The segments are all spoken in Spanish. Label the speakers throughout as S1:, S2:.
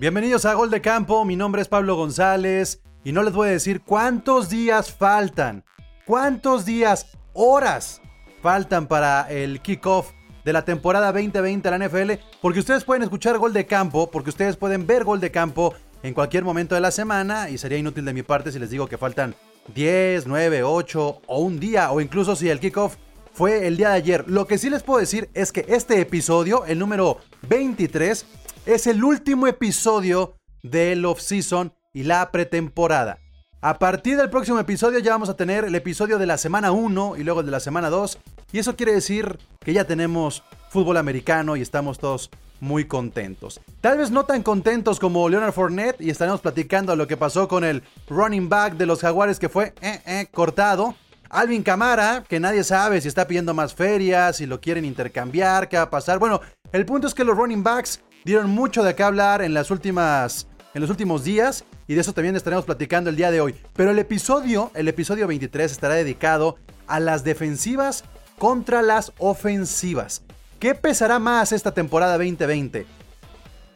S1: Bienvenidos a Gol de Campo, mi nombre es Pablo González y no les voy a decir cuántos días faltan, cuántos días, horas faltan para el kickoff de la temporada 2020 de la NFL, porque ustedes pueden escuchar Gol de Campo, porque ustedes pueden ver Gol de Campo en cualquier momento de la semana y sería inútil de mi parte si les digo que faltan 10, 9, 8 o un día o incluso si el kickoff fue el día de ayer. Lo que sí les puedo decir es que este episodio, el número 23, es el último episodio del off-season y la pretemporada. A partir del próximo episodio ya vamos a tener el episodio de la semana 1 y luego el de la semana 2. Y eso quiere decir que ya tenemos fútbol americano y estamos todos muy contentos. Tal vez no tan contentos como Leonard Fournette y estaremos platicando lo que pasó con el running back de los Jaguares que fue eh, eh, cortado. Alvin Camara, que nadie sabe si está pidiendo más ferias, si lo quieren intercambiar, qué va a pasar. Bueno, el punto es que los running backs dieron mucho de qué hablar en las últimas en los últimos días y de eso también estaremos platicando el día de hoy. Pero el episodio, el episodio 23 estará dedicado a las defensivas contra las ofensivas. ¿Qué pesará más esta temporada 2020?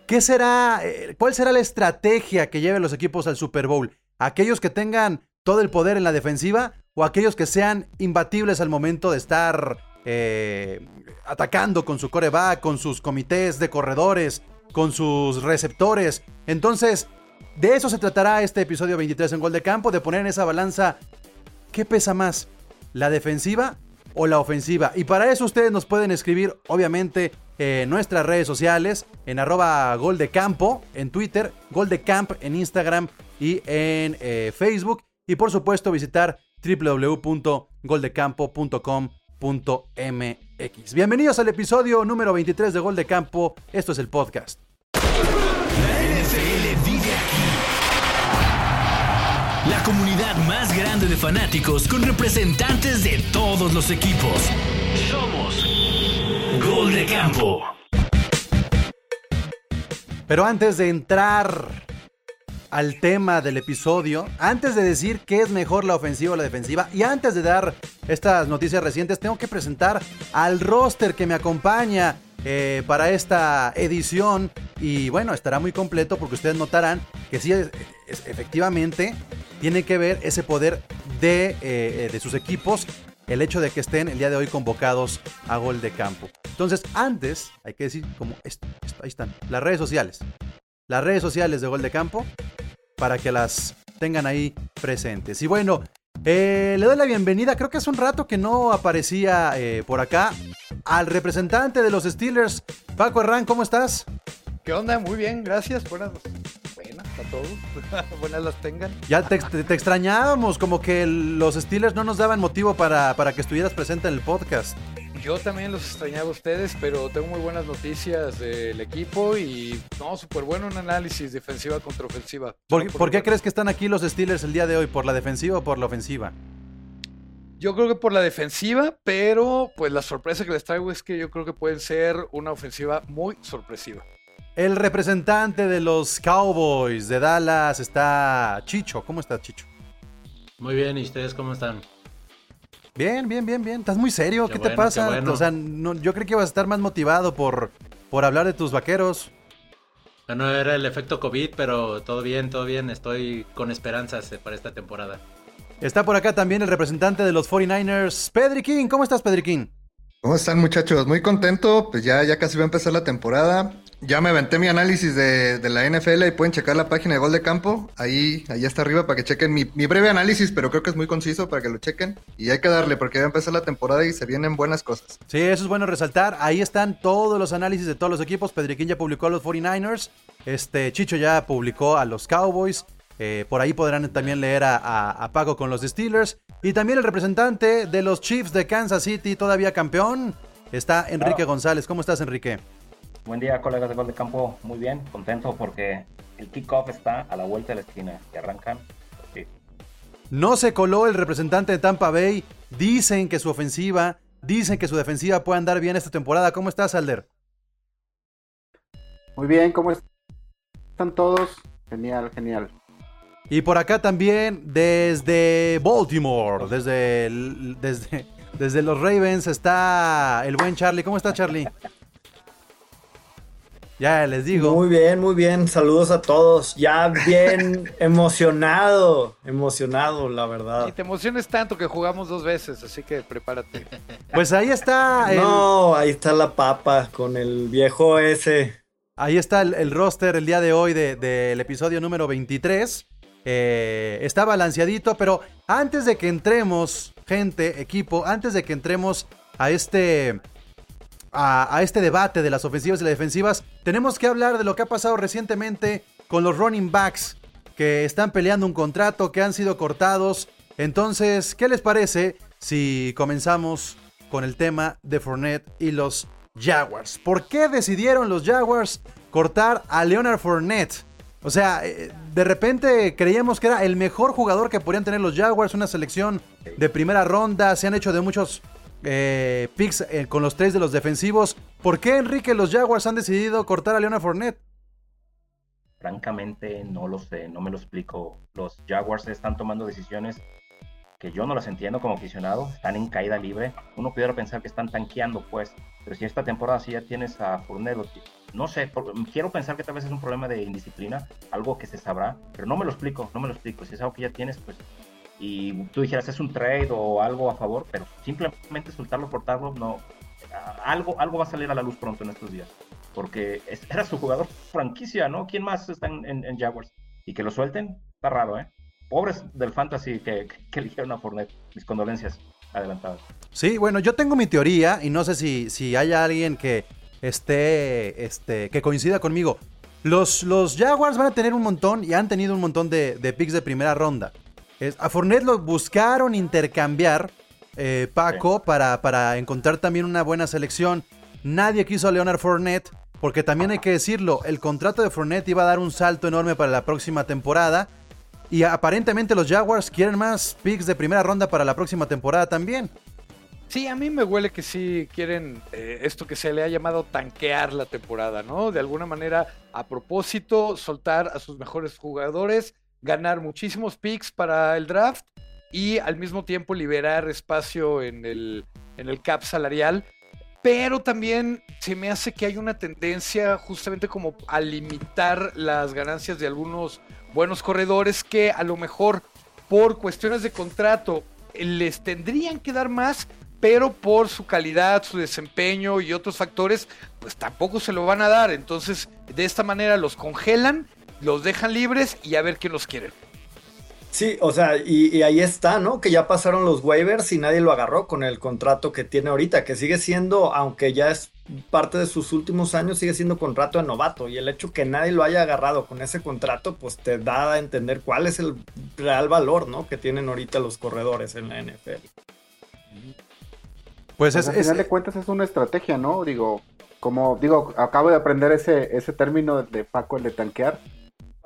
S1: ¿Qué será, eh, ¿Cuál será la estrategia que lleven los equipos al Super Bowl? ¿Aquellos que tengan todo el poder en la defensiva o aquellos que sean imbatibles al momento de estar eh, atacando con su coreback, con sus comités de corredores, con sus receptores? Entonces, de eso se tratará este episodio 23 en Gol de Campo, de poner en esa balanza qué pesa más, la defensiva o la ofensiva. Y para eso ustedes nos pueden escribir, obviamente, en nuestras redes sociales, en arroba Gol de Campo, en Twitter, Gol de Camp en Instagram y en eh, Facebook. Y por supuesto visitar www.goldecampo.com.mx. Bienvenidos al episodio número 23 de Gol de Campo. Esto es el podcast.
S2: La comunidad más grande de fanáticos con representantes de todos los equipos. Somos Gol de Campo.
S1: Pero antes de entrar al tema del episodio, antes de decir qué es mejor la ofensiva o la defensiva, y antes de dar estas noticias recientes, tengo que presentar al roster que me acompaña eh, para esta edición. Y bueno, estará muy completo porque ustedes notarán que sí, efectivamente, tiene que ver ese poder de, eh, de sus equipos el hecho de que estén el día de hoy convocados a gol de campo. Entonces, antes, hay que decir como esto, ahí están, las redes sociales. Las redes sociales de gol de campo para que las tengan ahí presentes. Y bueno, eh, le doy la bienvenida, creo que hace un rato que no aparecía eh, por acá, al representante de los Steelers, Paco Herrán, ¿cómo estás?
S3: ¿Qué onda? Muy bien, gracias. Buenas a todos. Buenas las tengan.
S1: Ya te, extrañábamos, como que los Steelers no nos daban motivo para, para que estuvieras presente en el podcast.
S3: Yo también los extrañaba a ustedes, pero tengo muy buenas noticias del equipo y no, súper bueno un análisis defensiva contra ofensiva.
S1: ¿Por, qué crees que están aquí los Steelers el día de hoy? ¿Por la defensiva o por la ofensiva?
S3: Yo creo que por la defensiva, pero pues la sorpresa que les traigo es que yo creo que pueden ser una ofensiva muy sorpresiva.
S1: El representante de los Cowboys de Dallas está Chicho. ¿Cómo está Chicho?
S4: Muy bien, ¿y ustedes cómo están?
S1: Bien, bien, bien, bien. ¿Estás muy serio? ¿Qué, te pasa? O sea, yo creo que vas a estar más motivado por, por hablar de tus vaqueros.
S4: No era el efecto COVID, pero todo bien, todo bien. Estoy con esperanzas eh, para esta temporada.
S1: Está por acá también el representante de los 49ers, Pedri King. ¿Cómo estás, Pedri King?
S5: ¿Cómo están, muchachos? Muy contento. Pues ya, ya casi va a empezar la temporada. Ya me aventé mi análisis de, la NFL y pueden checar la página de Gol de Campo. Ahí, ahí está arriba para que chequen mi, breve análisis, pero creo que es muy conciso para que lo chequen. Y hay que darle porque ya empezar la temporada y se vienen buenas cosas.
S1: Sí, eso es bueno resaltar. Ahí están todos los análisis de todos los equipos. Pedriquín ya publicó a los 49ers. Este, Chicho ya publicó a los Cowboys. Eh, por ahí podrán también leer a, a, Paco con los Steelers. Y también el representante de los Chiefs de Kansas City, todavía campeón, está Enrique González. ¿Cómo estás, Enrique?
S6: Buen día, colegas de Gol de Campo. Muy bien, contento porque el kickoff está a la vuelta de la esquina y arrancan.
S1: No se coló el representante de Tampa Bay. Dicen que su ofensiva, dicen que su defensiva puede andar bien esta temporada. ¿Cómo estás, Alder?
S7: Muy bien, ¿cómo están todos? Genial, genial.
S1: Y por acá también, desde Baltimore, desde, desde, desde los Ravens, está el buen Charlie. ¿Cómo está, Charlie? Ya les digo.
S8: Muy bien, muy bien. Saludos a todos. Ya bien emocionado, emocionado, la verdad.
S3: Y te emociones tanto que jugamos dos veces, así que prepárate.
S1: Pues ahí está. el-
S8: No, ahí está la papa con el viejo ese.
S1: Ahí está el, el roster el día de hoy de- del episodio número 23. Eh, está balanceadito, pero antes de que entremos, gente, equipo, antes de que entremos a este, a, este debate de las ofensivas y las defensivas, tenemos que hablar de lo que ha pasado recientemente con los running backs que están peleando un contrato, que han sido cortados. Entonces, ¿qué les parece si comenzamos con el tema de Fournette y los Jaguars? ¿Por qué decidieron los Jaguars cortar a Leonard Fournette? O sea, eh, de repente creíamos que era el mejor jugador que podrían tener los Jaguars, una selección de primera ronda, se han hecho de muchos eh, picks eh, con los tres de los defensivos. ¿Por qué, Enrique, los Jaguars han decidido cortar a Leonard Fournette?
S6: Francamente, no lo sé, no me lo explico. Los Jaguars están tomando decisiones que yo no las entiendo como aficionado, están en caída libre. Uno pudiera pensar que están tanqueando, pues, pero si esta temporada sí ya tienes a Fournette, no sé, por- quiero pensar que tal vez es un problema de indisciplina, algo que se sabrá, pero no me lo explico, no me lo explico. Si es algo que ya tienes, pues, y tú dijeras es un trade o algo a favor, pero simplemente soltarlo, cortarlo, no, a- algo, algo va a salir a la luz pronto en estos días. Porque es- era su jugador franquicia, ¿no? ¿Quién más está en, en- en Jaguars? Y que lo suelten, está raro, ¿eh? Pobres del fantasy que, que eligieron a Fournette. Mis condolencias adelantadas.
S1: Sí, bueno, yo tengo mi teoría y no sé si, si haya alguien que esté, este, que coincida conmigo. Los, los Jaguars van a tener un montón y han tenido un montón de, de picks de primera ronda. Es- a Fournette lo buscaron intercambiar, eh, Paco, para, para encontrar también una buena selección. Nadie quiso a Leonard Fournette, porque también hay que decirlo, el contrato de Fournette iba a dar un salto enorme para la próxima temporada. Y aparentemente los Jaguars quieren más picks de primera ronda para la próxima temporada también.
S3: Sí, a mí me huele que sí quieren eh, esto que se le ha llamado tanquear la temporada, ¿no? De alguna manera, a propósito, soltar a sus mejores jugadores, ganar muchísimos picks para el draft y al mismo tiempo liberar espacio en el, en el cap salarial. Pero también se me hace que hay una tendencia justamente como a limitar las ganancias de algunos buenos corredores que a lo mejor por cuestiones de contrato les tendrían que dar más, pero por su calidad, su desempeño y otros factores, pues tampoco se lo van a dar. Entonces, de esta manera los congelan, los dejan libres y a ver quién los quiere.
S8: Sí, o sea, y, y ahí está, ¿no? Que ya pasaron los waivers y nadie lo agarró con el contrato que tiene ahorita, que sigue siendo, aunque ya es parte de sus últimos años, sigue siendo contrato de novato. Y el hecho que nadie lo haya agarrado con ese contrato, pues te da a entender cuál es el real valor, ¿no? Que tienen ahorita los corredores en la NFL.
S1: Pues
S7: Pues
S1: es,
S7: al
S1: es-
S7: final de cuentas es una estrategia, ¿no? Digo, como digo, acabo de aprender ese, ese término de, de Paco, el de tanquear.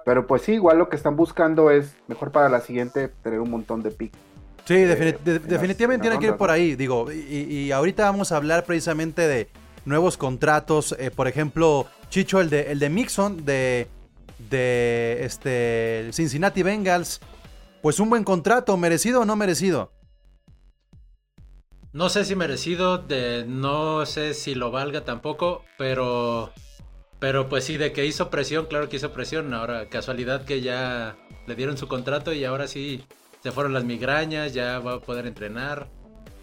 S7: Pero pues sí, igual lo que están buscando es mejor para la siguiente tener un montón de picks.
S1: sí,
S7: eh,
S1: de-
S7: en las-
S1: definitivamente
S7: en
S1: tiene que ir por ahí, digo, y, y ahorita vamos a hablar precisamente de nuevos contratos, eh, por ejemplo, Chicho, el de, el de Mixon, de, de este, Cincinnati Bengals, pues un buen contrato, merecido o no merecido.
S4: No sé si merecido, de, no sé si lo valga tampoco, pero, pero pues sí, de que hizo presión, claro que hizo presión. Ahora, casualidad que ya le dieron su contrato y ahora sí se fueron las migrañas, ya va a poder entrenar.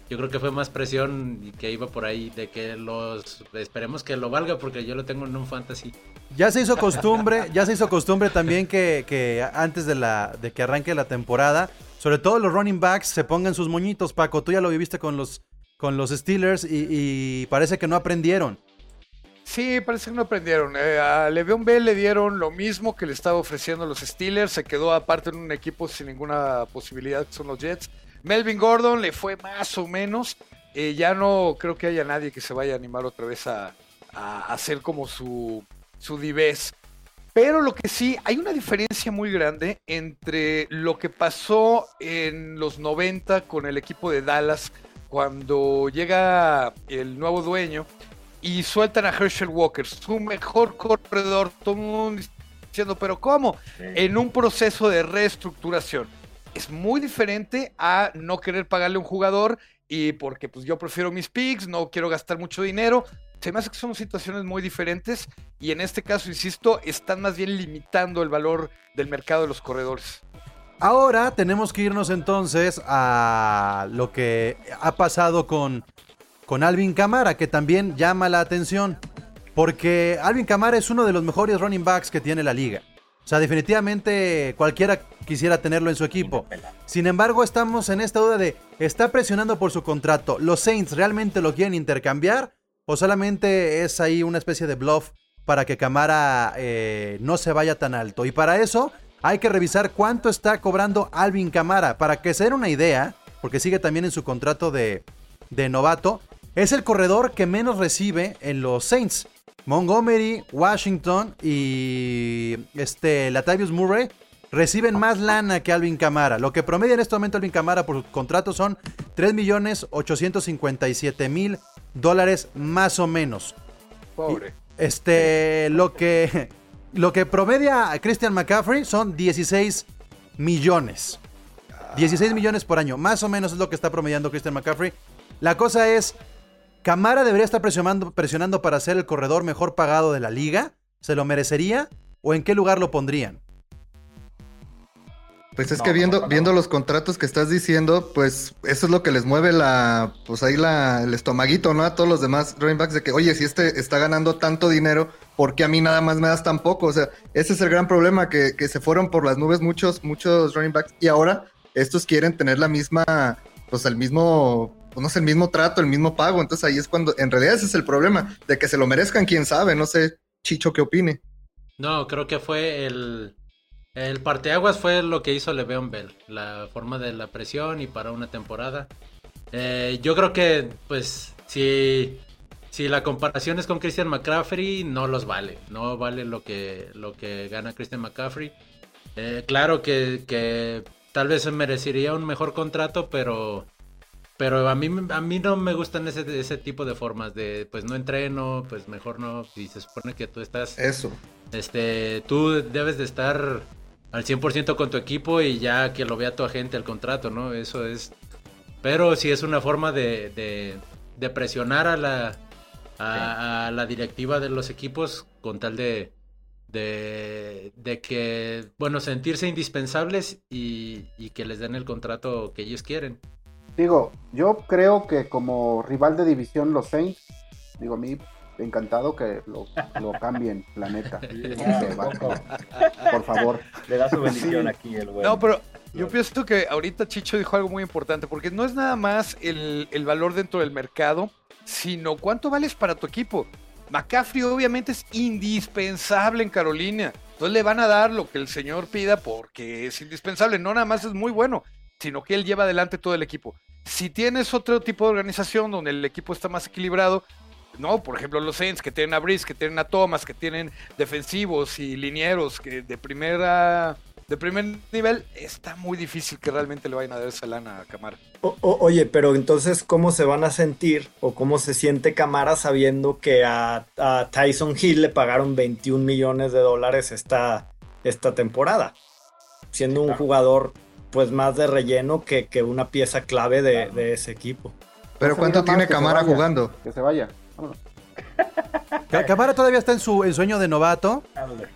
S4: Yo creo que fue más presión que iba por ahí, de que los esperemos que lo valga porque yo lo tengo en un fantasy.
S1: Ya se hizo costumbre, ya se hizo costumbre también que, que antes de, la, de que arranque la temporada, sobre todo los running backs se pongan sus moñitos, Paco. Tú ya lo viviste con los, con los Steelers y, y parece que no aprendieron.
S3: Sí, parece que no aprendieron. Eh, a Le'Veon Bell le dieron lo mismo que le estaba ofreciendo los Steelers. Se quedó aparte en un equipo sin ninguna posibilidad, que son los Jets. Melvin Gordon le fue más o menos. Eh, ya no creo que haya nadie que se vaya a animar otra vez a, a hacer como su, su divés. Pero lo que sí, hay una diferencia muy grande entre lo que pasó en los 90 con el equipo de Dallas cuando llega el nuevo dueño y sueltan a Herschel Walker, su mejor corredor, todo el mundo diciendo, pero ¿cómo? En un proceso de reestructuración. Es muy diferente a no querer pagarle a un jugador y porque pues yo prefiero mis picks, no quiero gastar mucho dinero, Se me hace que son situaciones muy diferentes y en este caso, insisto, están más bien limitando el valor del mercado de los corredores.
S1: Ahora tenemos que irnos entonces a lo que ha pasado con, con Alvin Camara, que también llama la atención. Porque Alvin Camara es uno de los mejores running backs que tiene la liga. O sea, definitivamente cualquiera quisiera tenerlo en su equipo. Sin embargo, estamos en esta duda de, ¿está presionando por su contrato? ¿Los Saints realmente lo quieren intercambiar? ¿O solamente es ahí una especie de bluff para que Camara eh, no se vaya tan alto? Y para eso hay que revisar cuánto está cobrando Alvin Camara. Para que se den una idea, porque sigue también en su contrato de, de novato, es el corredor que menos recibe en los Saints. Montgomery, Washington y este Latavius Murray reciben más lana que Alvin Camara. Lo que promedia en este momento Alvin Camara por su contrato son 3.857.000 dólares más o menos.
S3: Pobre.
S1: Este, lo que lo que promedia Christian McCaffrey son 16 millones. 16 millones por año, más o menos es lo que está promediando Christian McCaffrey. La cosa es, ¿Camara debería estar presionando, presionando para ser el corredor mejor pagado de la liga? ¿Se lo merecería? ¿O en qué lugar lo pondrían?
S5: Pues es
S6: No,
S5: que
S6: no,
S5: viendo,
S6: no, no.
S5: viendo los contratos que estás diciendo, pues eso es lo que les mueve la, pues ahí la, el estomaguito, ¿no? A todos los demás running backs de que, oye, si este está ganando tanto dinero, ¿por qué a mí nada más me das tan poco? O sea, ese es el gran problema, que, que se fueron por las nubes muchos, muchos running backs y ahora estos quieren tener la misma, pues el mismo, pues no sé, el mismo trato, el mismo pago. Entonces ahí es cuando, en realidad ese es el problema, de que se lo merezcan, quién sabe, no sé, Chicho, ¿qué opine?
S4: No, creo que fue el, el parteaguas fue lo que hizo Le'Veon Bell, la forma de la presión y para una temporada. Eh, yo creo que, pues, si, si la comparación es con Christian McCaffrey, no los vale, no vale lo que, lo que gana Christian McCaffrey. Eh, claro que, que tal vez merecería un mejor contrato, pero, pero a mí, a mí no me gustan ese, ese tipo de formas de, pues no entreno, pues mejor no, y se supone que tú estás...
S5: Eso.
S4: Este, tú debes de estar al 100% con tu equipo y ya que lo vea tu agente el contrato, ¿no? Eso es... Pero sí es una forma de, de, de presionar a la, a, a la directiva de los equipos con tal de, de, de que, bueno, sentirse indispensables y, y que les den el contrato que ellos quieren.
S7: Digo, yo creo que como rival de división los Saints, digo a mí encantado que lo, lo cambien, la neta. Va- Por favor.
S6: Le da su bendición aquí el güey.
S3: No, pero yo pienso que ahorita Chicho dijo algo muy importante, porque no es nada más el, el valor dentro del mercado, sino cuánto vales para tu equipo. McCaffrey obviamente es indispensable en Carolina. Entonces le van a dar lo que el señor pida porque es indispensable. No nada más es muy bueno, sino que él lleva adelante todo el equipo. Si tienes otro tipo de organización donde el equipo está más equilibrado, no, por ejemplo, los Saints que tienen a Brice, que tienen a Thomas, que tienen defensivos y linieros que de primera de primer nivel, está muy difícil que realmente le vayan a dar esa lana a Camara.
S8: O- o- oye, pero entonces, ¿cómo se van a sentir o cómo se siente Camara sabiendo que a, a Tyson Hill le pagaron 21 millones de dólares esta, esta temporada? Siendo un jugador pues más de relleno que, que una pieza clave de, de ese equipo.
S5: Pero
S7: No
S5: ¿cuánto tiene Camara
S7: vaya,
S5: jugando?
S7: Que se vaya. Vámonos.
S1: Camara todavía está en su en sueño de novato.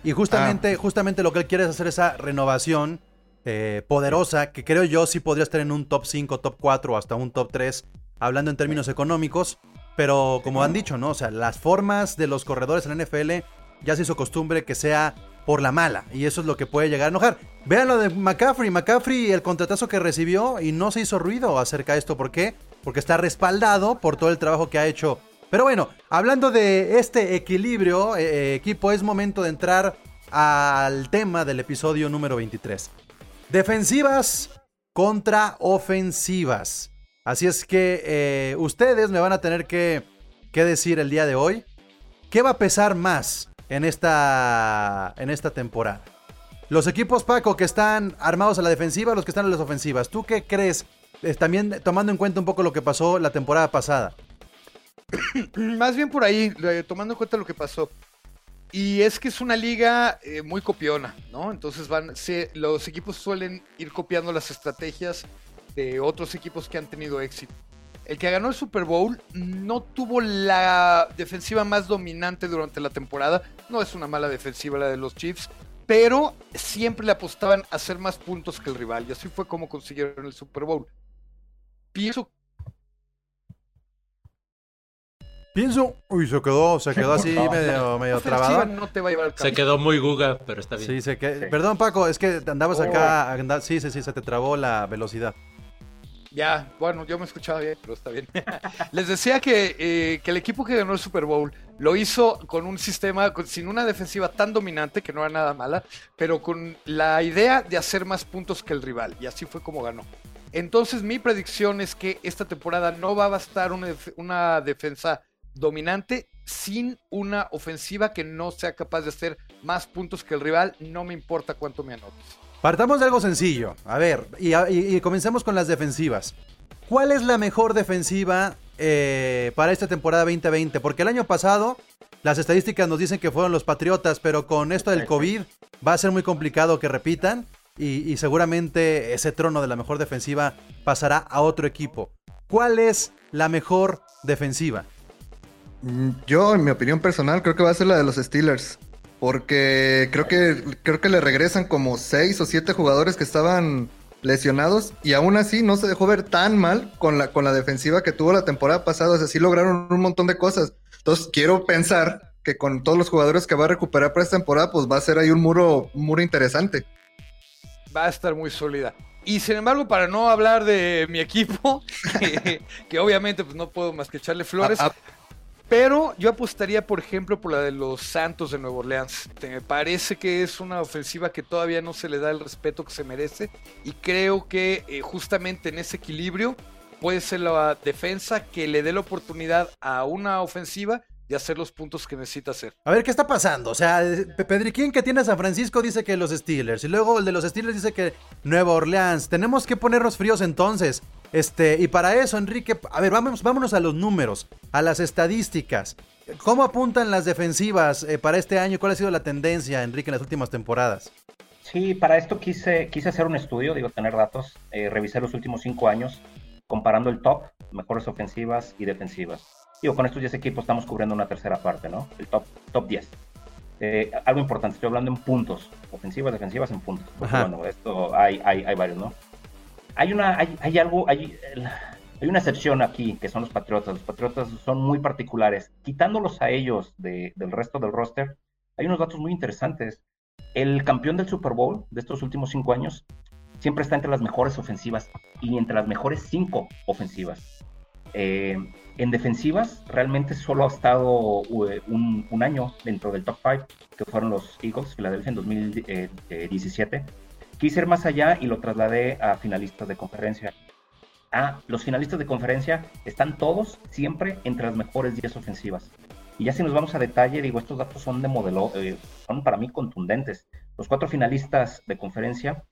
S1: Y justamente, justamente lo que él quiere es hacer esa renovación eh, poderosa, que creo yo sí podría estar en un top 5, top 4 o hasta un top 3, hablando en términos económicos. Pero como han dicho, ¿no? O sea, las formas de los corredores en la NFL ya se hizo costumbre que sea por la mala. Y eso es lo que puede llegar a enojar. Vean lo de McCaffrey. McCaffrey, el contratazo que recibió y no se hizo ruido acerca de esto. ¿Por qué? Porque está respaldado por todo el trabajo que ha hecho. Pero bueno, hablando de este equilibrio, eh, eh, equipo, es momento de entrar al tema del episodio número 23. Defensivas contra ofensivas. Así es que eh, ustedes me van a tener que, que decir el día de hoy qué va a pesar más en esta, en esta temporada. Los equipos Paco que están armados a la defensiva, los que están en las ofensivas. ¿Tú qué crees? También tomando en cuenta un poco lo que pasó la temporada pasada.
S3: Más bien por ahí, eh, tomando en cuenta lo que pasó. Y es que es una liga eh, muy copiona, ¿no? Entonces van, los equipos suelen ir copiando las estrategias de otros equipos que han tenido éxito. El que ganó el Super Bowl no tuvo la defensiva más dominante durante la temporada. No es una mala defensiva la de los Chiefs, pero siempre le apostaban a hacer más puntos que el rival. Y así fue como consiguieron el Super Bowl. Pienso
S1: Pienso, uy, se quedó, se quedó así medio, medio trabado.
S3: no te va a llevar al
S4: Se quedó muy guga, pero está bien.
S1: Sí, se que...
S6: Sí.
S1: Perdón, Paco, es que andabas acá.
S3: Oh.
S1: Sí, sí, sí, se te trabó la velocidad.
S3: Ya, bueno, yo me escuchaba bien, pero está bien. Les decía que, eh, que el equipo que ganó el Super Bowl lo hizo con un sistema, con- sin una defensiva tan dominante, que no era nada mala, pero con la idea de hacer más puntos que el rival. Y así fue como ganó. Entonces mi predicción es que esta temporada no va a bastar una, una defensa dominante sin una ofensiva que no sea capaz de hacer más puntos que el rival. No me importa cuánto me anotes.
S1: Partamos de algo sencillo. A ver, y, y- y comencemos con las defensivas. ¿Cuál es la mejor defensiva eh, para esta temporada 2020? Porque el año pasado las estadísticas nos dicen que fueron los Patriotas, pero con esto del COVID va a ser muy complicado que repitan y, y seguramente ese trono de la mejor defensiva pasará a otro equipo. ¿Cuál es la mejor defensiva?
S5: Mm, Yo, en mi opinión personal, creo que va a ser la de los Steelers. Porque creo que, creo que le regresan como seis o siete jugadores que estaban lesionados. Y aún así no se dejó ver tan mal con la, con la defensiva que tuvo la temporada pasada. O sea, sí lograron un montón de cosas. Entonces, quiero pensar que con todos los jugadores que va a recuperar para esta temporada, pues va a ser ahí un muro, un muro interesante.
S3: va a estar muy sólida. Y sin embargo, para no hablar de mi equipo, que, que obviamente pues, no puedo más que echarle flores,
S5: Ah, ah,
S3: pero yo apostaría, por ejemplo, por la de los Santos de Nueva Orleans. Me parece que es una ofensiva que todavía no se le da el respeto que se merece y creo que eh, justamente en ese equilibrio puede ser la defensa que le dé la oportunidad a una ofensiva de hacer los puntos que necesita hacer.
S1: A ver, ¿qué está pasando? O sea, Pe- Pedriquín que tiene a San Francisco dice que los Steelers. Y luego el de los Steelers dice que Nueva Orleans. Tenemos que ponernos fríos entonces. Este, y para eso, Enrique, a ver, vamos, vámonos a los números, a las estadísticas. ¿Cómo apuntan las defensivas eh, para este año? ¿Cuál ha sido la tendencia, Enrique, en las últimas temporadas?
S6: Sí, para esto quise, quise hacer un estudio, digo, tener datos, eh, revisar los últimos cinco años, comparando el top, mejores ofensivas y defensivas. Digo, con estos 10 equipos estamos cubriendo una tercera parte, ¿no? El top, top 10. Eh, algo importante, estoy hablando en puntos, ofensivas, defensivas en puntos. Porque, bueno, esto hay, hay, hay varios, ¿no? Hay una, hay, hay algo, hay, hay una excepción aquí, que son los Patriotas. Los Patriotas son muy particulares. Quitándolos a ellos de- del resto del roster, hay unos datos muy interesantes. El campeón del Super Bowl de estos últimos cinco años siempre está entre las mejores ofensivas y entre las mejores cinco ofensivas. Eh, en defensivas, realmente solo ha estado eh, un, año dentro del top 5, que fueron los Eagles, Filadelfia en 2017. Quise ir más allá y lo trasladé a finalistas de conferencia. Ah, los finalistas de conferencia están todos siempre entre las mejores 10 ofensivas. Y ya si nos vamos a detalle, digo, estos datos son de modelo, eh, son para mí contundentes. Los cuatro finalistas de conferencia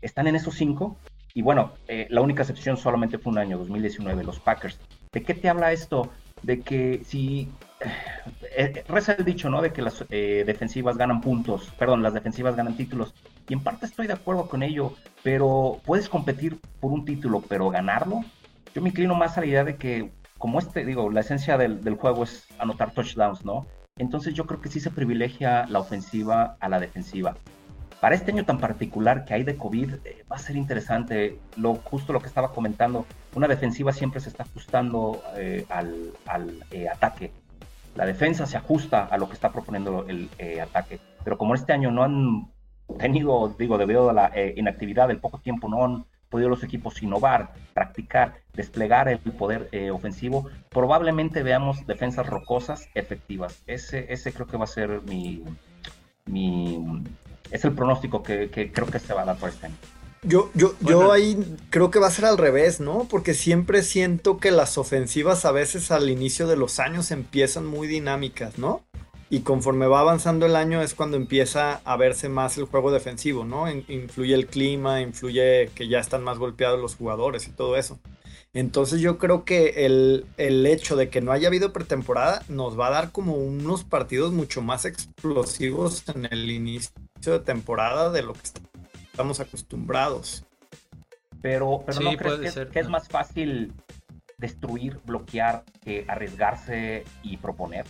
S6: están en esos cinco. Y bueno, eh, la única excepción solamente fue un año, 2019, los Packers. ¿De qué te habla esto? De que si eh, eh, reza el dicho, ¿no? De que las eh, defensivas ganan puntos, perdón, las defensivas ganan títulos. Y en parte estoy de acuerdo con ello, pero puedes competir por un título, pero ganarlo. Yo me inclino más a la idea de que, como este, digo, la esencia del, juego es anotar touchdowns, ¿no? Entonces yo creo que sí se privilegia la ofensiva a la defensiva. Para este año tan particular que hay de COVID, eh, va a ser interesante, lo, justo lo que estaba comentando, una defensiva siempre se está ajustando eh, al, al eh, ataque. La defensa se ajusta a lo que está proponiendo el ataque. Pero como este año no han tenido, digo, debido a la eh, inactividad, el poco tiempo, no han podido los equipos innovar, practicar, desplegar el poder eh, ofensivo, probablemente veamos defensas rocosas efectivas. Ese, ese creo que va a ser mi, mi es el pronóstico que, que creo que se va a dar por este año.
S8: Yo, yo,
S1: Bueno.
S8: yo ahí creo que va a ser al revés, ¿no? Porque siempre siento que las ofensivas a veces al inicio de los años empiezan muy dinámicas, ¿no? Y conforme va avanzando el año es cuando empieza a verse más el juego defensivo, ¿no? In- influye el clima, influye que ya están más golpeados los jugadores y todo eso. Entonces yo creo que el, el hecho de que no haya habido pretemporada nos va a dar como unos partidos mucho más explosivos en el inicio de temporada de lo que estamos acostumbrados.
S6: Pero, pero
S4: Sí,
S6: ¿no crees que,
S4: ser.
S6: que es más fácil destruir, bloquear, que arriesgarse y proponer?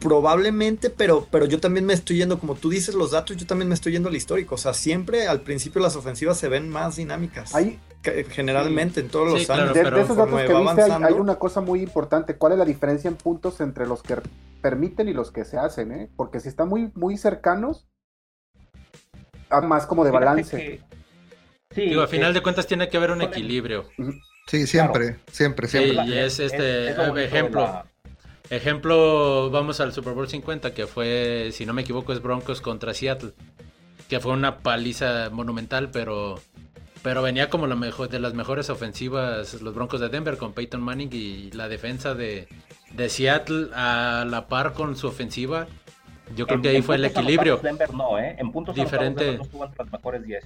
S8: Probablemente, pero, pero yo también me estoy yendo, como tú dices los datos, yo también me estoy yendo al histórico. O sea, siempre al principio las ofensivas se ven más dinámicas.
S7: Hay,
S8: que- generalmente en todos los
S4: Sí, claro,
S8: años.
S7: de,
S4: pero
S7: de esos datos que
S8: va
S7: viste, hay,
S8: avanzando-
S7: hay una cosa muy importante. ¿Cuál es la diferencia en puntos entre los que permiten y los que se hacen? eh? Porque si están muy, muy cercanos, más como de balance.
S6: que- sí,
S4: Digo, a final
S6: eh,
S4: de cuentas tiene que haber un equilibrio.
S5: Sí, siempre, siempre,
S4: Sí,
S5: siempre.
S4: y es este,
S6: es
S4: ejemplo.
S6: la-
S4: Ejemplo, vamos al Super Bowl 50, que fue, si no me equivoco, es Broncos contra Seattle. Que fue una paliza monumental, pero, pero venía como la mejor, de las mejores ofensivas los Broncos de Denver con Peyton Manning y la defensa de, de Seattle a la par con su ofensiva. Yo creo
S6: en-
S4: que ahí fue el equilibrio.
S6: Denver no, ¿eh? En puntos
S4: Diferente.
S6: anotados Denver no estuvo entre los mejores 10.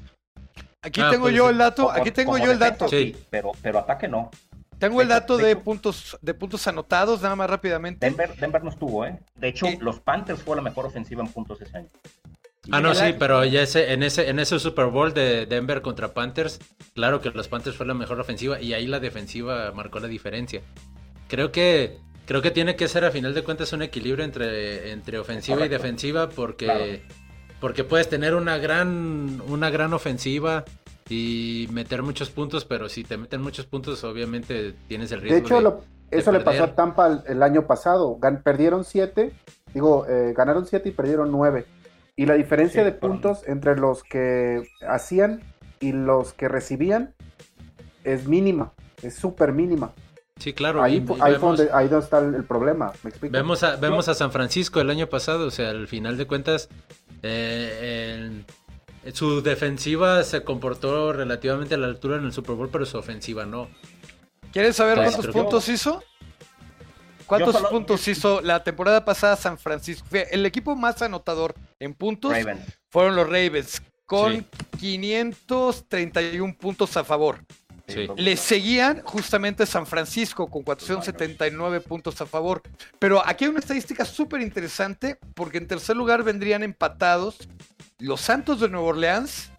S3: Aquí
S4: Ah,
S3: tengo
S4: pues,
S3: yo el dato,
S6: Como-
S3: aquí tengo yo el dato.
S4: Sí.
S6: Pero, pero ataque no.
S3: Tengo el dato
S6: de
S3: puntos, de puntos anotados, nada más rápidamente.
S6: Denver, Denver no estuvo, ¿eh? De hecho,
S3: Eh.
S6: los Panthers fue la mejor ofensiva en puntos ese año.
S4: Ah, no, sí, pero ya ese, en ese, en ese Super Bowl de Denver contra Panthers, claro que los Panthers fue la mejor ofensiva y ahí la defensiva marcó la diferencia. Creo que, creo que tiene que ser a final de cuentas un equilibrio entre, entre ofensiva
S6: Correcto.
S4: y defensiva porque,
S6: Claro.
S4: porque puedes tener una gran, una gran ofensiva y meter muchos puntos, pero si te meten muchos puntos, obviamente tienes el riesgo
S7: De hecho,
S4: de-
S7: lo- eso le pasó a Tampa el, el año pasado. Gan- perdieron 7, digo, eh, ganaron 7 y perdieron 9. Y la diferencia
S6: Sí,
S7: de puntos entre los que hacían y los que recibían es mínima, es súper mínima.
S4: Sí, claro.
S7: Ahí,
S4: y-
S7: fu-
S4: y
S7: ahí,
S4: vemos-
S7: donde, ahí donde está el, el problema, ¿me explico?
S4: Vemos a, vemos a San Francisco el año pasado, o sea, al final de cuentas, eh, en- su defensiva se comportó relativamente a la altura en el Super Bowl, pero su ofensiva no.
S3: ¿Quieres saber
S4: Pues,
S3: cuántos puntos hizo? ¿Cuántos
S6: solo-
S3: puntos hizo la temporada pasada San Francisco? Fue El equipo más anotador en puntos fueron los Ravens, con
S4: Sí.
S3: 531 puntos a favor.
S4: Sí.
S3: Le seguían justamente San Francisco con 479 puntos a favor. Pero aquí hay una estadística súper interesante porque en tercer lugar vendrían empatados los Santos de Nueva Orleans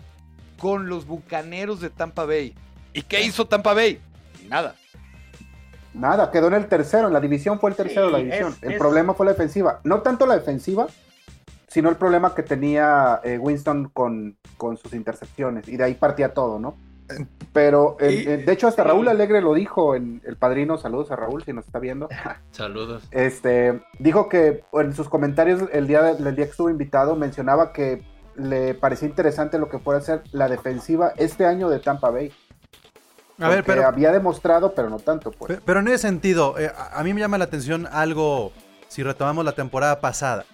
S3: con los Bucaneros de Tampa Bay. ¿Y qué hizo Tampa Bay? Nada.
S7: Nada, quedó en el tercero, en la división fue el tercero de la
S6: Sí,
S7: división.
S6: es-
S7: el
S6: es-
S7: problema fue la defensiva. No tanto la defensiva, sino el problema que tenía eh, Winston con, con sus intercepciones. Y de ahí partía todo, ¿no? Pero, eh,
S8: Y-
S7: eh, de hecho, hasta
S6: sí.
S7: Raúl Alegre lo dijo en El Padrino. Saludos a Raúl si nos está viendo.
S4: Saludos.
S7: Este, dijo que en sus comentarios el día, el día que estuvo invitado mencionaba que le parecía interesante lo que puede hacer la defensiva este año de Tampa Bay.
S1: A ver, pero,
S7: había demostrado, pero no tanto, pues.
S1: pe- pero en ese sentido, eh, a mí me llama la atención algo, si retomamos la temporada pasada.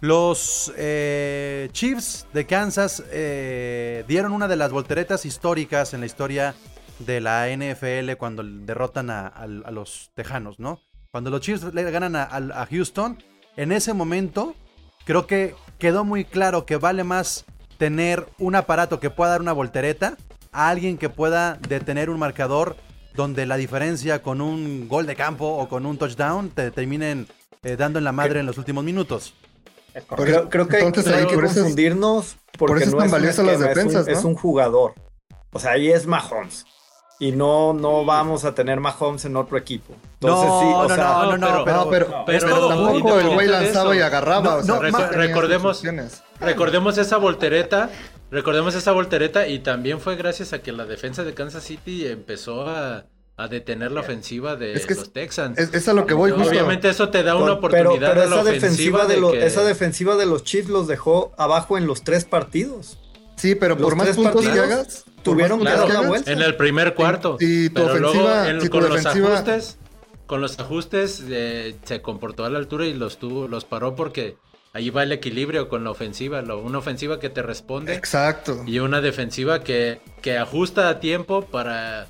S1: Los eh, Chiefs de Kansas eh, dieron una de las volteretas históricas en la historia de la NFL cuando derrotan a, a- a los Tejanos, ¿no? Cuando los Chiefs le ganan a Houston, en ese momento creo que quedó muy claro que vale más tener un aparato que pueda dar una voltereta a alguien que pueda detener un marcador donde la diferencia con un gol de campo o con un touchdown te terminen eh, dando en la madre en los últimos minutos.
S8: Creo, creo que
S5: Entonces,
S8: no hay que
S5: por
S8: confundirnos porque
S5: por eso es
S8: no
S5: tan
S8: es un
S5: valiosas las
S8: esquema, es un-
S5: defensas,
S8: es
S5: ¿no?
S8: un jugador. O sea, ahí es Mahomes. Y no, no vamos a tener Mahomes en otro equipo. Entonces,
S1: No,
S8: sí, o
S1: no,
S8: sea,
S1: no, no,
S4: pero-
S1: pero,
S5: no, pero, tampoco el güey
S4: de
S5: lanzaba
S4: eso.
S5: y agarraba.
S1: No,
S5: o sea,
S4: recordemos-. Recordemos esa voltereta, recordemos esa voltereta y también fue gracias a que la defensa de Kansas City empezó a, a detener la ofensiva de
S5: Es que
S4: los Texans.
S5: Es, es a lo que voy justo.
S4: Obviamente eso te da una
S8: pero,
S4: oportunidad
S8: pero
S4: la
S8: esa defensiva de,
S4: de
S8: los,
S4: que-
S8: esa defensiva de los Chiefs los dejó abajo en los tres partidos.
S5: Sí, pero
S8: Los
S5: por más puntos que
S8: partidos
S5: hagas,
S8: tuvieron
S5: más
S8: que dar la vuelta.
S4: En el primer cuarto.
S5: si tu
S4: pero luego
S5: ofensiva-
S4: en-
S5: si tu
S4: con los
S5: defensiva-
S4: ajustes, con los ajustes eh, se comportó a la altura y los tuvo, los paró porque ahí va el equilibrio con la ofensiva, lo- una ofensiva que te responde
S5: Exacto.
S4: y una defensiva que, que ajusta a tiempo para,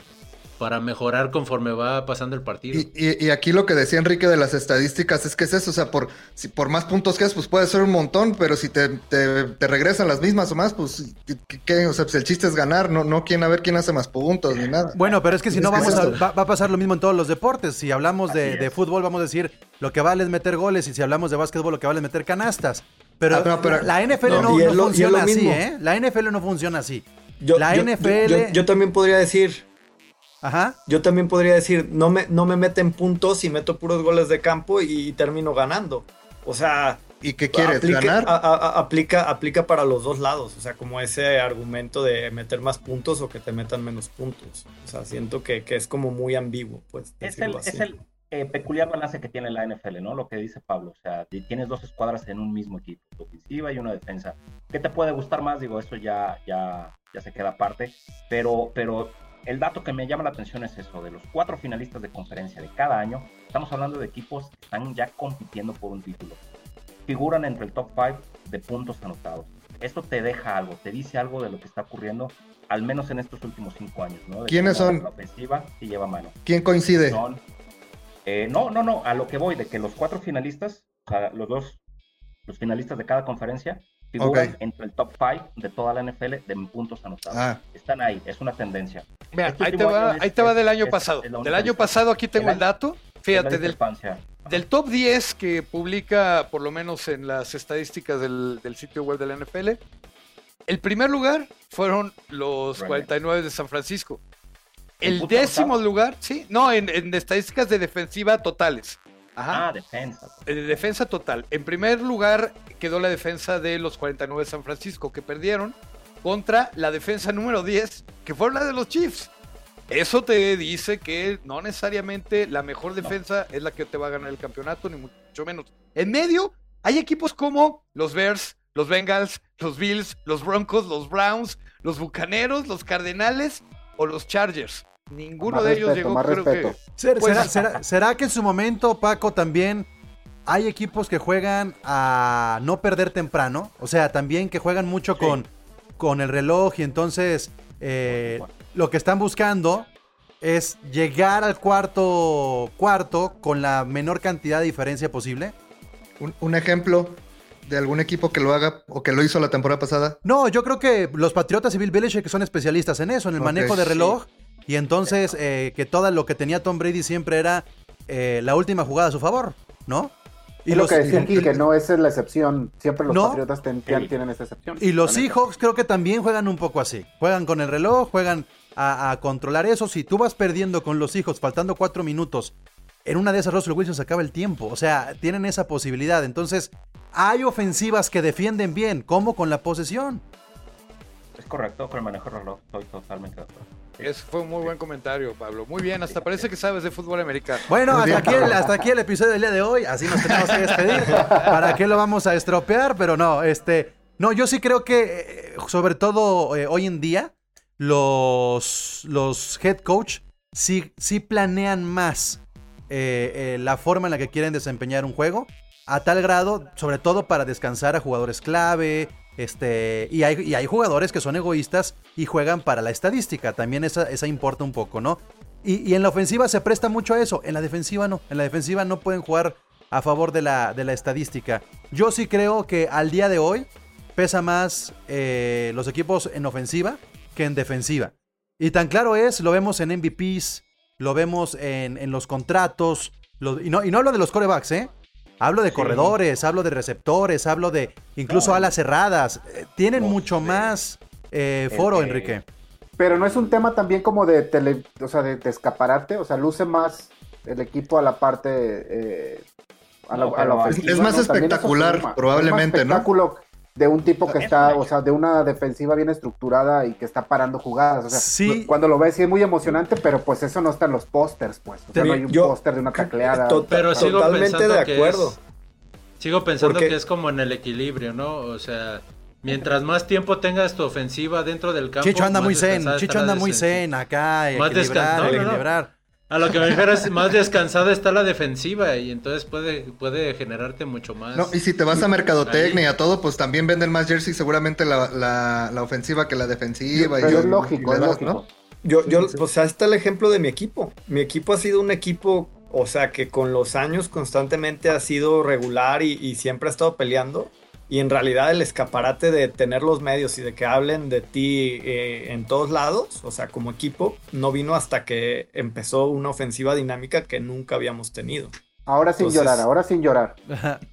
S4: para mejorar conforme va pasando el partido.
S5: Y, y- y aquí lo que decía Enrique de las estadísticas es que es eso, o sea, por, si por más puntos que hagas, pues puede ser un montón, pero si te, te, te regresan las mismas o más, pues, ¿qué- ¿qué? O sea, pues el chiste es ganar, no, no quién a ver quién hace más puntos ni nada.
S1: Bueno, pero es que si
S5: Es
S1: no vamos
S5: es
S1: a, va, va a pasar lo mismo en todos los deportes. Si hablamos de, de
S6: es.
S1: fútbol, vamos a decir lo que vale es meter goles y si hablamos de básquetbol, lo que vale es meter canastas. Pero,
S5: Ah, no, pero-
S1: la NFL no,
S8: No, es lo- es
S1: funciona así. ¿eh? La NFL no funciona así.
S8: Yo,
S1: La
S8: yo-
S1: NFL
S8: yo- yo también podría decir,
S1: Ajá.
S8: Yo también podría decir, no me, no me meten puntos y meto puros goles de campo y, termino ganando. O sea,
S5: ¿Y qué quieres?
S8: aplica,
S5: ¿Ganar?
S8: a- a- aplica, aplica para los dos lados. O sea, como ese argumento de meter más puntos o que te metan menos puntos. O sea, siento que, que es como muy ambiguo, pues.
S6: Es el,
S8: así.
S6: es el eh, peculiar balance que tiene la NFL, ¿no? Lo que dice Pablo. O sea, ti- tienes dos escuadras en un mismo equipo, tu ofensiva y una defensa. ¿Qué te puede gustar más? Digo, eso ya, ya, ya se queda aparte. Pero, pero el dato que me llama la atención es eso, de los cuatro finalistas de conferencia de cada año, estamos hablando de equipos que están ya compitiendo por un título. Figuran entre el top 5 de puntos anotados. Esto te deja algo, te dice algo de lo que está ocurriendo, al menos en estos últimos cinco años, ¿no? De
S5: ¿Quiénes son?
S6: La ofensiva sí lleva mano.
S5: ¿Quién coincide?
S6: Son, eh, no, no, no, a lo que voy, de que los cuatro finalistas, o sea, los dos, los finalistas de cada conferencia, figuran entre el top 5 de toda la NFL de puntos anotados.
S5: Ah.
S6: Están ahí, es una tendencia.
S3: Vean,
S6: Este
S3: ahí te va,
S6: año es-
S3: ahí te va
S6: es-
S3: del año
S6: es-
S3: pasado.
S6: es
S3: Del año pasado aquí tengo
S6: El
S3: dato. Fíjate, del, top 10 que publica, por lo menos en las estadísticas del, del sitio web de la NFL, el primer lugar fueron los
S6: Right.
S3: 49 de San Francisco.
S6: ¿En
S3: El décimo lugar, sí, no, en, en estadísticas de defensiva totales. Ajá.
S6: Ah, defensa.
S3: Eh, De defensa total. En primer lugar quedó la defensa de los 49 de San Francisco, que perdieron contra la defensa número 10, que fue la de los Chiefs. Eso te dice que no necesariamente la mejor defensa es la que te va a ganar el campeonato, ni mucho menos. En medio hay equipos como los Bears, los Bengals, los Bills, los Broncos, los Browns, los Bucaneros, los Cardenales o los Chargers. Ninguno
S7: Más
S3: de ellos llegó,
S7: más
S3: creo
S7: respeto.
S3: que...
S1: ¿Será,
S3: Pues-
S1: será- será- será que en su momento, Paco, también hay equipos que juegan a no perder temprano? O sea, también que juegan mucho
S6: Sí.
S1: con, con el reloj y entonces eh, lo que están buscando es llegar al cuarto cuarto con la menor cantidad de diferencia posible.
S5: Un, un ejemplo de algún equipo que lo haga o que lo hizo la temporada pasada.
S1: No, yo creo que los Patriotas y Bill Belichick que son especialistas en eso, en el manejo de
S5: sí.
S1: Y entonces eh, que todo lo que tenía Tom Brady siempre era eh, la última jugada a su favor, ¿no?
S7: Y lo
S1: los-
S7: que decía aquí, que no esa es la excepción. Siempre los
S1: No.
S7: Patriotas ten-
S6: Sí.
S7: tienen esa excepción.
S1: Y los. Seahawks creo que también juegan un poco así. Juegan con el reloj, juegan a, a controlar eso. Si tú vas perdiendo con los Seahawks faltando cuatro minutos, en una de esas Russell Wilson se acaba el tiempo. O sea, tienen esa posibilidad. Entonces, hay ofensivas que defienden bien, como con la posesión.
S6: Es correcto, con el manejo del reloj, estoy totalmente de acuerdo.
S3: Ese fue un muy buen comentario, Pablo. Muy bien, hasta parece que sabes de fútbol americano.
S1: Bueno, hasta
S5: bien.
S1: aquí, el, hasta aquí el episodio del día de hoy. Así nos tenemos que despedir. ¿Para qué lo vamos a estropear? Pero no, este. No, yo sí creo que, eh, sobre todo eh, hoy en día, los, los head coach sí, sí planean más eh, eh, la forma en la que quieren desempeñar un juego. A tal grado, sobre todo para descansar a jugadores clave. Este, y, hay, y hay jugadores que son egoístas y juegan para la estadística. También esa, esa importa un poco, ¿no? Y, y en la ofensiva se presta mucho a eso. En la defensiva no. En la defensiva no pueden jugar a favor de la, de la estadística. Yo sí creo que al día de hoy pesa más eh, los equipos en ofensiva que en defensiva. Y tan claro es, lo vemos en MVPs, lo vemos en, en los contratos. y, no, y no hablo de los corebacks, ¿eh? Hablo de
S6: Sí.
S1: corredores, hablo de receptores, hablo de incluso
S6: No,
S1: alas cerradas. Eh, tienen
S6: no,
S1: mucho
S6: sí.
S1: más eh, foro,
S6: que-
S1: Enrique.
S7: Pero no es un tema también como de tele, o sea, de, de escaparate, o sea, luce más el equipo a la parte eh, a la,
S6: No,
S7: a la
S6: pero
S7: ofensiva,
S5: es más espectacular, probablemente,
S7: es
S5: ¿no?
S7: más espectáculo de un tipo que
S6: Es
S7: está, o sea, de una defensiva bien estructurada y que está parando jugadas, o sea,
S1: Sí.
S7: cuando lo ves sí es muy emocionante, pero pues eso no está en los pósters, pues, o sea,
S8: Sí,
S7: no hay un póster de una tacleada.
S4: Pero sigo
S8: Totalmente
S4: pensando
S8: de acuerdo.
S4: es- sigo pensando
S8: Porque-
S4: que es como en el equilibrio, ¿no? O sea, mientras más tiempo tengas tu ofensiva dentro del campo.
S1: Chicho anda
S4: más
S1: muy zen, Chicho anda muy zen acá,
S4: Más
S1: equilibrar,
S4: descan- no, no, no.
S1: equilibrar.
S4: A lo que me refiero es más descansada está la defensiva y entonces puede, puede generarte mucho más.
S5: No, y si te vas a mercadotecnia y a todo, pues también venden más jerseys seguramente la, la, la ofensiva que la defensiva. y-
S7: pero es
S5: y
S7: lógico,
S5: le
S7: es
S5: das,
S7: lógico.
S5: ¿no?
S8: Yo, yo,
S5: sí.
S8: o sea, está el ejemplo de mi equipo. Mi equipo ha sido un equipo, o sea, que con los años constantemente ha sido regular y, y siempre ha estado peleando. Y en realidad el escaparate de tener los medios y de que hablen de ti eh, en todos lados, o sea, como equipo, no vino hasta que empezó una ofensiva dinámica que nunca habíamos tenido.
S7: Ahora sin
S8: Entonces-
S7: llorar, ahora sin llorar.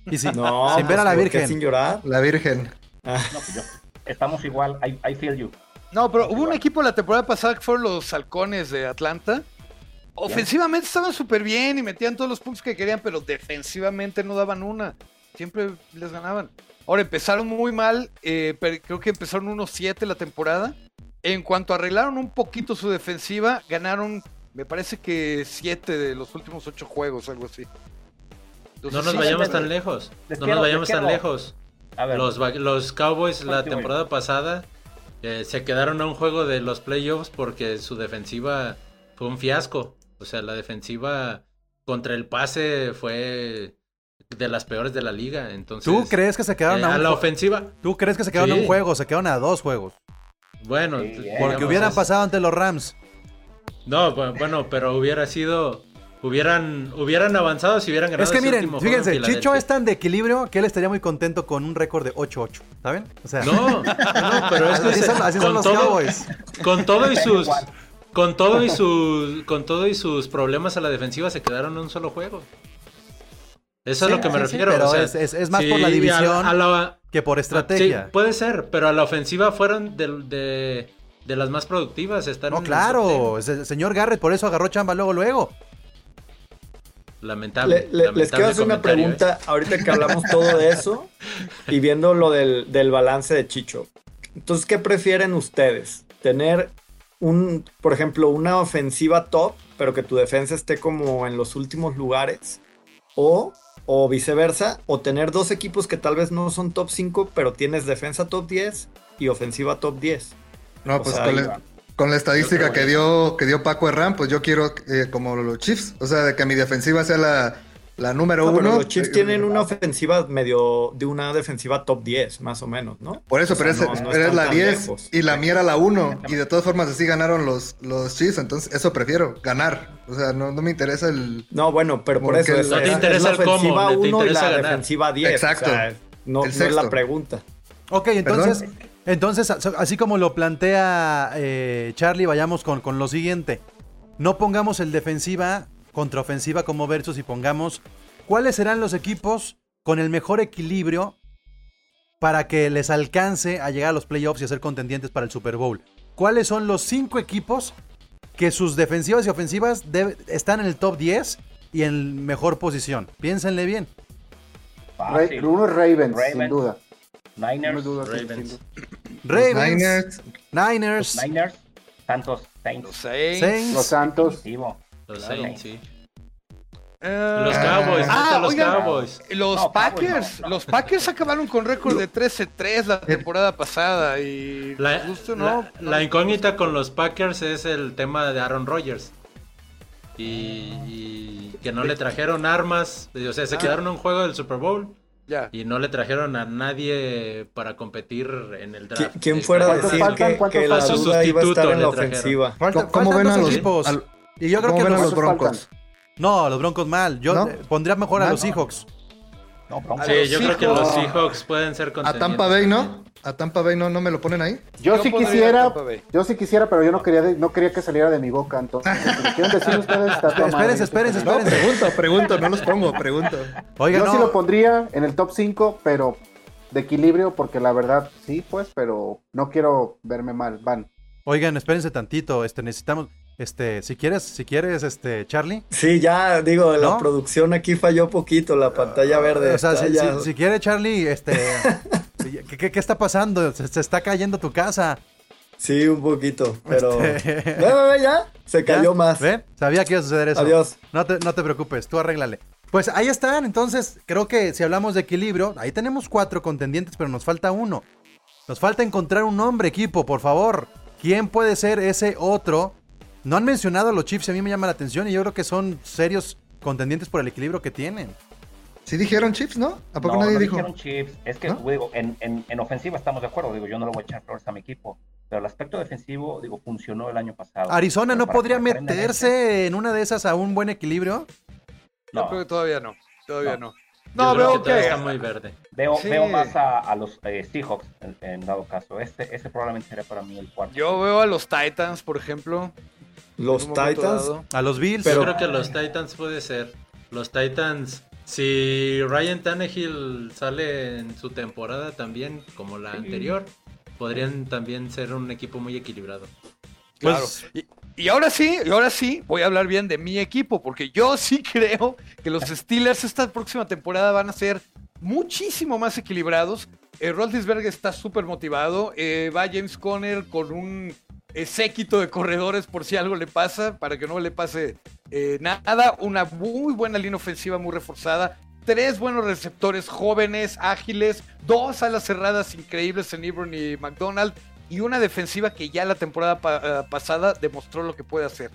S1: y si,
S8: No,
S1: sin ver a
S8: pues,
S1: la
S8: ¿por qué
S1: Virgen.
S8: sin llorar.
S5: La Virgen.
S8: Ah,
S6: No, pues yo- estamos igual, I, I feel you.
S3: No, pero hubo un equipo la temporada pasada que fueron los halcones de Atlanta. Ofensivamente estaban súper bien y metían todos los puntos que querían, pero defensivamente no daban una. Siempre les ganaban. Ahora empezaron muy mal, eh, pero creo que empezaron 1-7 la temporada. En cuanto arreglaron un poquito su defensiva, ganaron, me parece que 7 de los últimos 8 juegos, algo así. Entonces,
S4: No nos
S3: sí,
S4: vayamos tan lejos. No
S6: quiero-
S4: nos vayamos tan lejos.
S6: A ver,
S4: Los, Cowboys la temporada pasada eh, se quedaron a un juego de los playoffs porque su defensiva fue un fiasco. O sea, la defensiva contra el pase fue de las peores de la liga. Entonces,
S1: ¿Tú crees que se quedaron
S4: eh,
S1: a
S4: a
S1: un
S4: la ofensiva?
S1: ¿Tú crees que se quedaron a un juego? Se quedaron a dos juegos.
S4: Bueno,
S6: Sí.
S1: Porque
S4: digamos,
S1: hubieran
S4: es-
S1: pasado ante los Rams.
S4: No, bu- bueno, pero hubiera sido. Hubieran, hubieran avanzado si hubieran ganado
S1: Es que
S4: ese
S1: miren, fíjense, Chicho es tan de equilibrio que él estaría muy contento con un récord de 8-8. ¿Saben? O sea,
S4: No, no, pero es que
S1: así son, así son
S4: con
S1: los
S4: todo,
S1: Cowboys.
S4: con todo y sus con todo y sus con todo y sus problemas a la defensiva se quedaron en un solo juego. Eso
S1: Sí,
S4: es lo que me
S1: sí, sí,
S4: refiero.
S1: pero
S4: o sea,
S1: es- es- es más
S4: sí,
S1: por la
S4: a-
S1: división
S4: a la-
S1: Que por estrategia.
S4: Sí, puede ser, pero a la ofensiva fueron de, de, de las más productivas. Están
S1: no, claro. El señor Garrett por eso agarró chamba luego, luego.
S4: Lamentable.
S8: Le- le- les
S4: lamentable
S8: quiero hacer una
S4: ¿eh?
S8: pregunta, ahorita que hablamos todo de eso y viendo lo del, del balance de Chicho. Entonces, ¿qué prefieren ustedes? ¿Tener un, por ejemplo, una ofensiva top, pero que tu defensa esté como en los últimos lugares? ¿O, o viceversa? ¿O tener dos equipos que tal vez no son top 5, pero tienes defensa top 10 y ofensiva top 10?
S5: No,
S8: O
S5: pues
S8: sea,
S5: con, la,
S8: va.
S5: con la estadística que dio, que dio Paco Herrán, pues yo quiero eh, como los Chiefs. O sea, de que mi defensiva sea la, la número
S8: No, pero
S5: uno.
S8: los Chiefs
S5: Eh,
S8: tienen una ofensiva medio de una defensiva top 10, más o menos, ¿no?
S5: Por eso,
S8: O sea,
S5: pero
S8: no- no están
S5: la
S8: tan
S5: 10
S8: lejos.
S5: y la mía era la 1. Y de todas formas así ganaron los, los Chiefs. Entonces, eso prefiero, ganar. O sea, no, no me interesa el...
S8: No, bueno, pero por eso
S5: que
S8: es,
S5: no te
S8: es-
S4: interesa
S8: es la
S4: el cómo,
S8: ofensiva
S4: te
S8: 1 y la
S4: ganar.
S8: defensiva 10.
S5: Exacto.
S8: o sea, no, es la pregunta.
S1: Ok, entonces, entonces así como lo plantea eh, Charlie, vayamos con, con lo siguiente. No pongamos el defensiva contra ofensiva como versus y pongamos cuáles serán los equipos con el mejor equilibrio para que les alcance a llegar a los playoffs y a ser contendientes para el Super Bowl. ¿Cuáles son los cinco equipos que sus defensivas y ofensivas están en el top 10 y en mejor posición? Piénsenle bien.
S6: Fácil.
S7: uno es Ravens, sin duda.
S6: Niners,
S4: Ravens.
S1: Ravens,
S5: Niners.
S1: Niners,
S6: Niners, Santos, Saints.
S3: Los Saints.
S1: Saints,
S7: Los Santos.
S6: Definitivo.
S4: Los
S6: Claro.
S4: Saints, sí.
S3: Eh,
S4: Los Cowboys,
S3: Ah,
S4: los
S3: oigan.
S4: Cowboys.
S3: Los
S6: No,
S3: Packers,
S6: Cowboys no, no.
S3: los Packers acabaron con récord de 13-3 la temporada pasada y
S4: La,
S3: les guste o
S4: la-
S3: no,
S4: la incógnita con los Packers es el tema de Aaron Rodgers. Y, y que no le trajeron armas. O sea, se
S3: Ah.
S4: quedaron en un juego del Super Bowl.
S3: ya.
S4: Y no le trajeron a nadie para competir en el draft.
S8: ¿Qui- ¿Quién fuera a
S7: ¿Cuántos
S8: decir
S7: faltan?
S8: que,
S7: ¿Cuántos
S8: que la
S4: faltan?
S8: duda iba a estar
S4: Sustituto
S8: en la ofensiva?
S5: ¿Cómo ven a los,
S1: equipos.
S5: al-
S1: Y yo creo que los-
S5: los Broncos?
S1: No, los Broncos mal. Yo
S5: ¿No?
S1: pondría mejor a los Seahawks.
S6: No, Broncos.
S4: Sí, yo creo que los
S3: Seahawks.
S4: Pueden ser
S5: A. Tampa Bay, ¿no? A Tampa Bay no, no me lo ponen ahí.
S7: Yo,
S3: Yo
S7: sí quisiera, yo sí quisiera, pero yo no quería, de- no quería que saliera de mi boca, entonces. quieren decir ustedes, está.
S1: Espérense, espérense,
S5: No,
S1: espérense.
S5: pregunto, pregunto, no los pongo, pregunto.
S1: Oiga,
S7: Yo
S1: no.
S7: sí lo pondría en el top 5, pero de equilibrio, porque la verdad, sí, pues, pero no quiero verme mal. Van.
S1: Oigan, espérense tantito. Este, necesitamos. Este, si quieres, si quieres, este, Charlie.
S8: Sí, ya digo, la producción aquí falló poquito, la pantalla verde.
S1: O sea, si,
S8: ya-
S1: si- si quiere, Charlie, este. ¿qué, qué- qué está pasando? Se, se está cayendo tu casa.
S8: Sí, un poquito, pero...
S1: Este-
S8: Ve, ve, ve, ya, se cayó
S1: ¿Ya?
S8: más.
S1: ¿Ven? Sabía que iba a suceder eso.
S8: Adiós.
S1: No te, no te preocupes, tú arréglale. Pues ahí están, entonces creo que si hablamos de equilibrio, ahí tenemos cuatro contendientes, pero nos falta uno. Nos falta encontrar un nombre, equipo, por favor. ¿Quién puede ser ese otro? No han mencionado a los Chiefs, a mí me llama la atención y yo creo que son serios contendientes por el equilibrio que tienen.
S5: Sí dijeron Chips, ¿no? ¿A poco
S6: no,
S5: nadie
S6: no
S5: dijo?
S6: dijeron Chiefs. Es que,
S5: ¿No?
S6: digo, en, en, en ofensiva estamos de acuerdo. Digo, yo no le voy a echar flores a mi equipo. Pero el aspecto defensivo, digo, funcionó el año pasado.
S1: Arizona no podría meterse en una de esas a un buen equilibrio.
S3: Yo
S6: No,
S3: creo que todavía no, todavía no.
S6: No.
S4: Yo
S3: veo
S4: que todavía
S3: que
S4: está muy verde.
S6: veo,
S3: Sí.
S6: veo más a, a los eh, Seahawks en, en dado caso. Este, ese probablemente sería para mí el cuarto.
S3: yo veo a los Titans, por ejemplo.
S8: Los Titans,
S3: dado.
S1: A los Bills.
S8: Pero-
S4: Yo creo que los Titans puede ser. Los Titans, si Ryan Tannehill sale en su temporada también, como la anterior, podrían también ser un equipo muy equilibrado.
S3: Claro.
S1: Pues-
S3: y, y ahora sí, y ahora sí, voy a hablar bien de mi equipo, porque yo sí creo que los Steelers esta próxima temporada van a ser muchísimo más equilibrados. Eh, Roethlisberger está súper motivado. eh, va James Conner con un séquito de corredores por si algo le pasa, para que no le pase eh, nada. Una muy buena línea ofensiva, muy reforzada. Tres buenos receptores jóvenes, ágiles. Dos alas cerradas increíbles en Ebron y McDonald. Y una defensiva que ya la temporada eh, pasada demostró lo que puede hacer.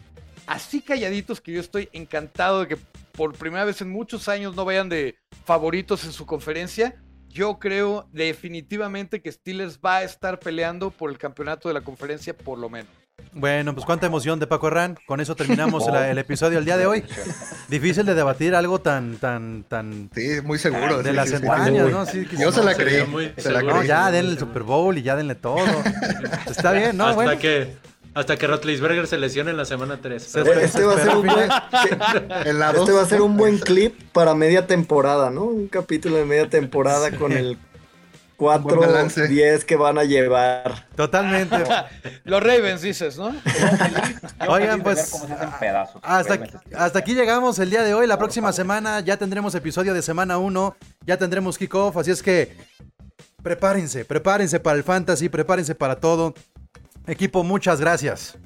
S3: Así calladitos que yo estoy encantado de que por primera vez en muchos años no vayan de favoritos en su conferencia. Yo creo definitivamente que Steelers va a estar peleando por el campeonato de la conferencia por lo menos.
S1: Bueno, pues cuánta emoción de Paco Herrán. Con eso terminamos el, el episodio del día de hoy. Difícil de debatir algo tan, tan, tan
S5: Sí, muy seguro.
S1: de
S5: sí,
S1: las
S5: sí, sí.
S1: entrañas, ¿no? Sí, que
S5: Yo se la creí. se la.
S1: No, ya denle el Super Bowl y ya denle todo. Está bien, ¿no?
S4: hasta
S1: Bueno.
S4: que hasta que Rotlisberger se lesione en la semana 3.
S1: Se-
S8: Este va a ser un buen,
S5: En la
S8: este va a ser un buen clip para media temporada, ¿no? Un capítulo de media temporada con el
S5: buen balance.
S8: 4-10 que van a llevar.
S1: Totalmente.
S3: Los Ravens, dices, ¿no?
S1: Oigan, pues,
S6: pedazos.
S1: Hasta,
S6: Steelers.
S1: hasta aquí llegamos el día de hoy. La próxima semana ya tendremos episodio de semana 1. Ya tendremos kickoff. Así es que prepárense, prepárense para el fantasy, prepárense para todo. Equipo, muchas gracias.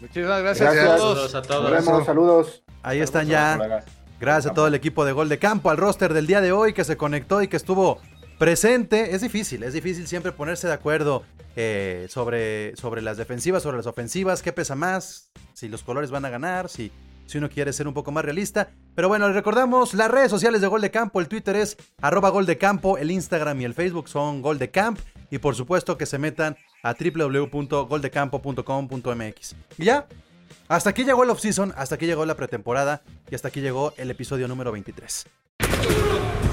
S3: Muchísimas gracias,
S7: Gracias.
S3: a todos.
S4: Saludos a
S7: Nos
S4: todos.
S7: vemos, saludos.
S1: Ahí están ya. Gracias a todo el equipo de Gol de Campo, al roster del día de hoy que se conectó y que estuvo presente. Es difícil, es difícil siempre ponerse de acuerdo eh, sobre, sobre las defensivas, sobre las ofensivas, qué pesa más, si los colores van a ganar, si, si uno quiere ser un poco más realista. Pero bueno, les recordamos las redes sociales de Gol de Campo. El Twitter es arroba Gol de Campo, el Instagram y el Facebook son Gol de Camp. Y por supuesto que se metan a www.goldecampo.com.mx. Y ya, hasta aquí llegó el off-season, hasta aquí llegó la pretemporada y hasta aquí llegó el episodio número 23.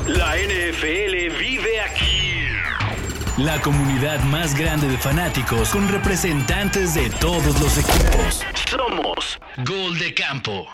S2: La NFL vive aquí. La comunidad más grande de fanáticos con representantes de todos los equipos. Somos Gol de Campo.